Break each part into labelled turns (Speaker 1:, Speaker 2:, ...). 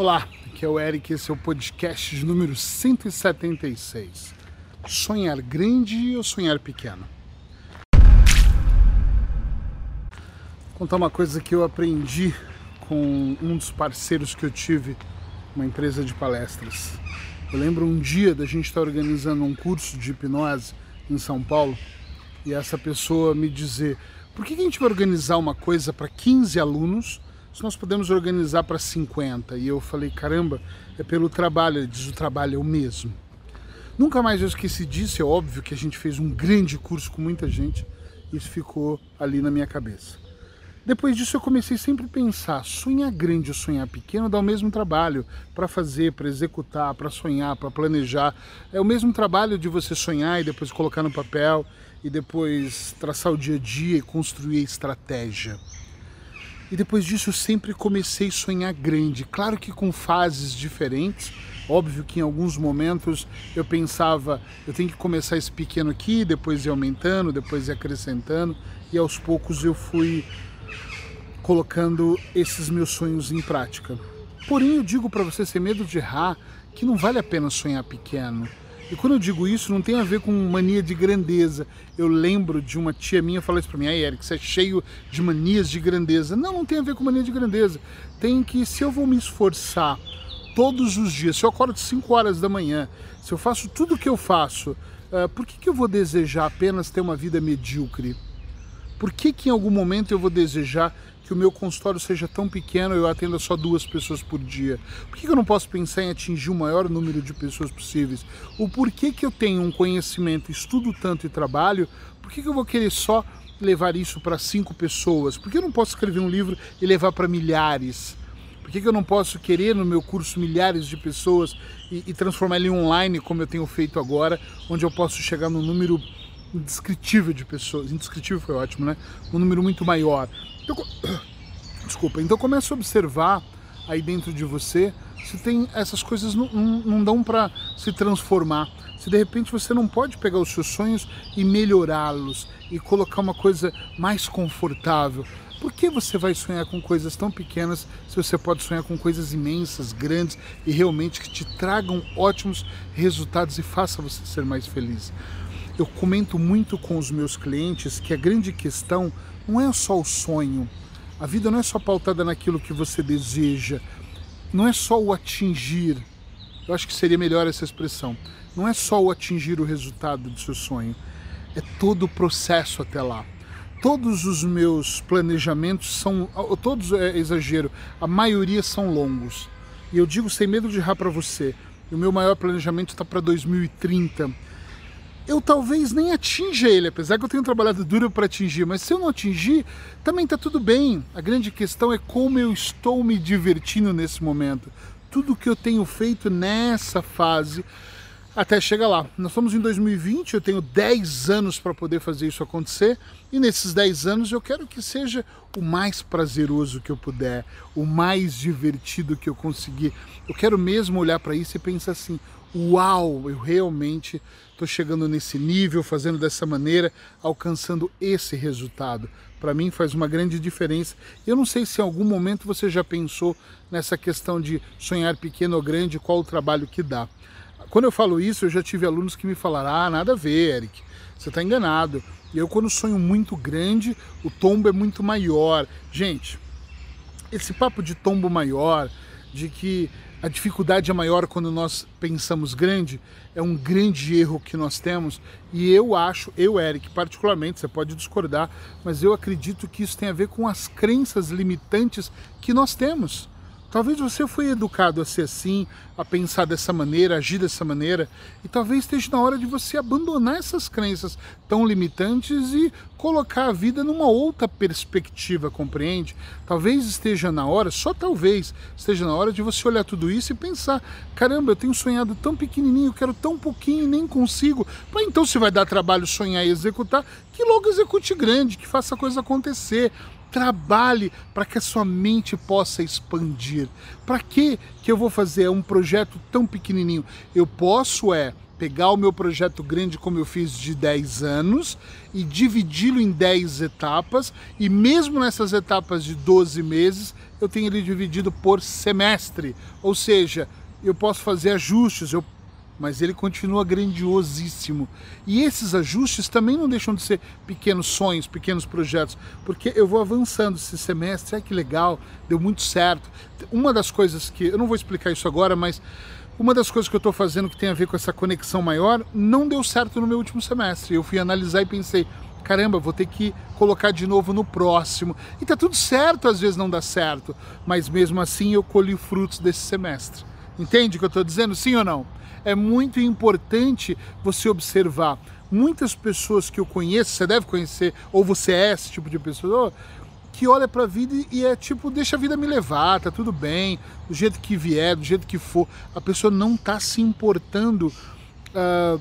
Speaker 1: Olá, aqui é o Eric, esse é o podcast de número 176. Sonhar grande ou sonhar pequeno? Vou contar uma coisa que eu aprendi com um dos parceiros que eu tive, uma empresa de palestras. Eu lembro um dia da gente estar organizando um curso de hipnose em São Paulo e essa pessoa me dizer: por que a gente vai organizar uma coisa para 15 alunos se nós podemos organizar para 50? E eu falei: caramba, é pelo trabalho. Ele diz: o trabalho é o mesmo. Nunca mais eu esqueci disso. É óbvio que a gente fez um grande curso com muita gente. Isso ficou ali na minha cabeça. Depois disso eu comecei sempre a pensar, sonhar grande ou sonhar pequeno dá o mesmo trabalho para fazer, para executar, para sonhar, para planejar. É o mesmo trabalho de você sonhar e depois colocar no papel e depois traçar o dia a dia e construir a estratégia. E depois disso sempre comecei a sonhar grande, claro que com fases diferentes. Óbvio que em alguns momentos eu pensava, eu tenho que começar esse pequeno aqui, depois ir aumentando, depois ir acrescentando, e aos poucos eu fui colocando esses meus sonhos em prática. Porém, eu digo para você sem medo de errar que não vale a pena sonhar pequeno. E quando eu digo isso, não tem a ver com mania de grandeza. Eu lembro de uma tia minha falar isso para mim, aí Eric, você é cheio de manias de grandeza. Não, não tem a ver com mania de grandeza. Tem que, se eu vou me esforçar todos os dias, se eu acordo 5 horas da manhã, se eu faço tudo o que eu faço, uh, por que, que eu vou desejar apenas ter uma vida medíocre? Por que, que em algum momento eu vou desejar que o meu consultório seja tão pequeno eu atenda só duas pessoas por dia? Por que, que eu não posso pensar em atingir o maior número de pessoas possíveis? O porquê que eu tenho um conhecimento, estudo tanto e trabalho, por que, que eu vou querer só levar isso para cinco pessoas? Por que eu não posso escrever um livro e levar para milhares? Por que, que eu não posso querer no meu curso milhares de pessoas e, e transformar ele em online, como eu tenho feito agora, onde eu posso chegar no número indescritível de pessoas, indescritível foi ótimo, né? Um número muito maior. Desculpa, então começa a observar aí dentro de você se tem essas coisas não, não dão para se transformar. Se de repente você não pode pegar os seus sonhos e melhorá-los e colocar uma coisa mais confortável. Por que você vai sonhar com coisas tão pequenas se você pode sonhar com coisas imensas, grandes e realmente que te tragam ótimos resultados e faça você ser mais feliz? Eu comento muito com os meus clientes que a grande questão não é só o sonho. A vida não é só pautada naquilo que você deseja, não é só o atingir. Eu acho que seria melhor essa expressão. Não é só o atingir o resultado do seu sonho, é todo o processo até lá. Todos os meus planejamentos são, todos é exagero, a maioria são longos. E eu digo sem medo de errar para você, o meu maior planejamento está para 2030 eu talvez nem atinja ele, apesar que eu tenho trabalhado duro para atingir, mas se eu não atingir, também está tudo bem. A grande questão é como eu estou me divertindo nesse momento. Tudo que eu tenho feito nessa fase até chegar lá. Nós estamos em 2020, eu tenho 10 anos para poder fazer isso acontecer, e nesses 10 anos eu quero que seja o mais prazeroso que eu puder, o mais divertido que eu conseguir. Eu quero mesmo olhar para isso e pensar assim: uau, eu realmente estou chegando nesse nível, fazendo dessa maneira, alcançando esse resultado. Para mim faz uma grande diferença. Eu não sei se em algum momento você já pensou nessa questão de sonhar pequeno ou grande, qual o trabalho que dá. Quando eu falo isso, eu já tive alunos que me falaram: ah, nada a ver, Eric, você está enganado. E eu, quando sonho muito grande, o tombo é muito maior. Gente, esse papo de tombo maior, de que a dificuldade é maior quando nós pensamos grande, é um grande erro que nós temos. E eu acho, eu, Eric, particularmente, você pode discordar, mas eu acredito que isso tem a ver com as crenças limitantes que nós temos. Talvez você foi educado a ser assim, a pensar dessa maneira, agir dessa maneira, e talvez esteja na hora de você abandonar essas crenças tão limitantes e colocar a vida numa outra perspectiva, compreende? Talvez esteja na hora, só talvez, esteja na hora de você olhar tudo isso e pensar: caramba, eu tenho sonhado tão pequenininho, quero tão pouquinho e nem consigo. Mas então, se vai dar trabalho sonhar e executar, que logo execute grande, que faça a coisa acontecer. Trabalhe para que a sua mente possa expandir. Para que que eu vou fazer um projeto tão pequenininho? Eu posso é pegar o meu projeto grande como eu fiz de 10 anos e dividi-lo em 10 etapas e mesmo nessas etapas de 12 meses eu tenho ele dividido por semestre, ou seja, eu posso fazer ajustes, eu mas ele continua grandiosíssimo. E esses ajustes também não deixam de ser pequenos sonhos, pequenos projetos, porque eu vou avançando esse semestre, é que legal, deu muito certo. Uma das coisas que, eu não vou explicar isso agora, mas uma das coisas que eu estou fazendo que tem a ver com essa conexão maior não deu certo no meu último semestre. Eu fui analisar e pensei, caramba, vou ter que colocar de novo no próximo. E tá tudo certo, às vezes não dá certo, mas mesmo assim eu colhi frutos desse semestre. Entende o que eu estou dizendo? Sim ou não? É muito importante você observar. Muitas pessoas que eu conheço, você deve conhecer, ou você é esse tipo de pessoa, que olha para a vida e é tipo, deixa a vida me levar, tá tudo bem, do jeito que vier, do jeito que for. A pessoa não está se importando uh,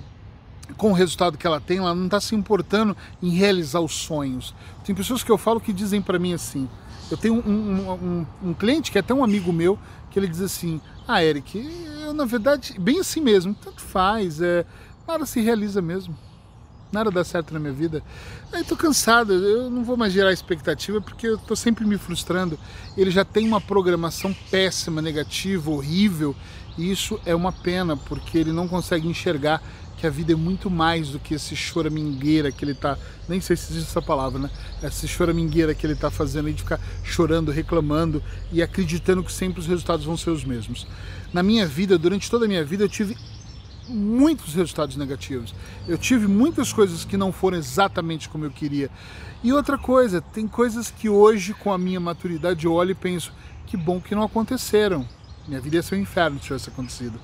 Speaker 1: com o resultado que ela tem, ela não está se importando em realizar os sonhos. Tem pessoas que eu falo que dizem para mim assim, eu tenho um, um, um, um, cliente que é até um amigo meu, que ele diz assim, ah Eric, eu na verdade, bem assim mesmo, tanto faz, é, nada se realiza mesmo nada dá certo na minha vida. Aí tô cansado, eu não vou mais gerar expectativa porque eu tô sempre me frustrando. Ele já tem uma programação péssima, negativa, horrível, e isso é uma pena porque ele não consegue enxergar que a vida é muito mais do que esse choramingueira que ele tá, nem sei se existe essa palavra, né? Essa choramingueira que ele tá fazendo aí de ficar chorando, reclamando e acreditando que sempre os resultados vão ser os mesmos. Na minha vida, durante toda a minha vida, eu tive muitos resultados negativos. Eu tive muitas coisas que não foram exatamente como eu queria. E outra coisa, tem coisas que hoje, com a minha maturidade, eu olho e penso: que bom que não aconteceram. Minha vida ia ser um inferno se tivesse acontecido.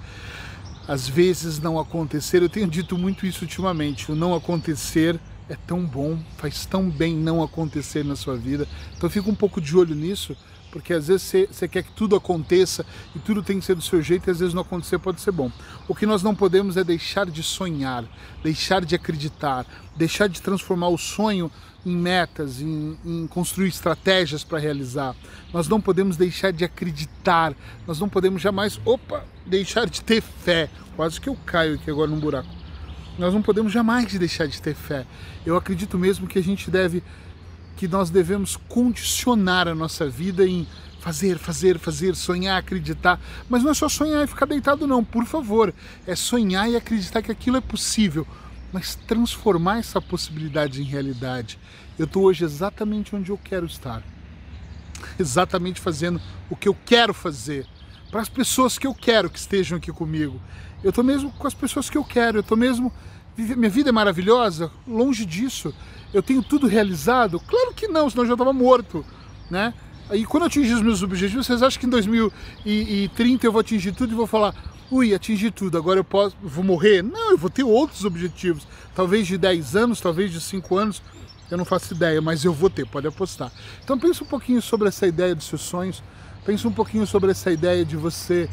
Speaker 1: Às vezes não acontecer, eu tenho dito muito isso ultimamente: o não acontecer é tão bom, faz tão bem não acontecer na sua vida. Então fica um pouco de olho nisso porque às vezes você, quer que tudo aconteça e tudo tem que ser do seu jeito e às vezes não acontecer pode ser bom. O que nós não podemos é deixar de sonhar, deixar de acreditar, deixar de transformar o sonho em metas, em, em construir estratégias para realizar. Nós não podemos deixar de acreditar, nós não podemos jamais, opa, deixar de ter fé. Quase que eu caio aqui agora num buraco. Nós não podemos jamais deixar de ter fé. Eu acredito mesmo que a gente deve que nós devemos condicionar a nossa vida em fazer, fazer, fazer, sonhar, acreditar. Mas não é só sonhar e ficar deitado, não, por favor. É sonhar e acreditar que aquilo é possível, mas transformar essa possibilidade em realidade. Eu estou hoje exatamente onde eu quero estar, exatamente fazendo o que eu quero fazer, para as pessoas que eu quero que estejam aqui comigo. Eu estou mesmo com as pessoas que eu quero, eu estou mesmo. Minha vida é maravilhosa? Longe disso eu tenho tudo realizado? Claro que não, senão eu já estava morto, né? E quando eu atingir os meus objetivos, vocês acham que em 2030 eu vou atingir tudo e vou falar, ui, atingi tudo, agora eu posso, vou morrer? Não, eu vou ter outros objetivos, talvez de 10 anos, talvez de 5 anos, eu não faço ideia, mas eu vou ter, pode apostar. Então pense um pouquinho sobre essa ideia dos seus sonhos, pense um pouquinho sobre essa ideia de você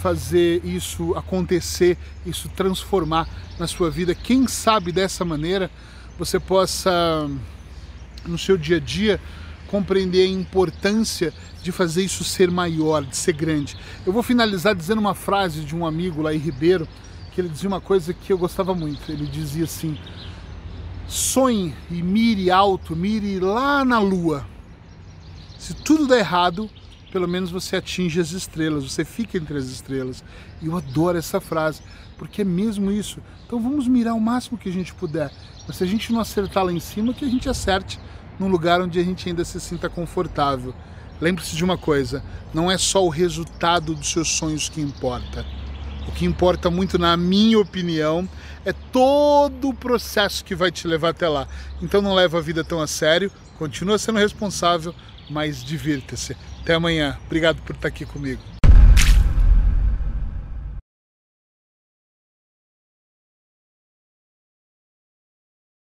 Speaker 1: fazer isso acontecer, isso transformar na sua vida. Quem sabe dessa maneira você possa, no seu dia a dia, compreender a importância de fazer isso ser maior, de ser grande. Eu vou finalizar dizendo uma frase de um amigo lá em Ribeiro, que ele dizia uma coisa que eu gostava muito. Ele dizia assim: sonhe e mire alto, mire lá na lua. Se tudo der errado, pelo menos você atinge as estrelas, você fica entre as estrelas. E eu adoro essa frase, porque é mesmo isso. Então vamos mirar o máximo que a gente puder. Mas se a gente não acertar lá em cima, que a gente acerte num lugar onde a gente ainda se sinta confortável. Lembre-se de uma coisa: não é só o resultado dos seus sonhos que importa. O que importa muito, na minha opinião, é todo o processo que vai te levar até lá. Então não leva a vida tão a sério, continua sendo responsável, mas divirta-se. Até amanhã. Obrigado por estar aqui comigo.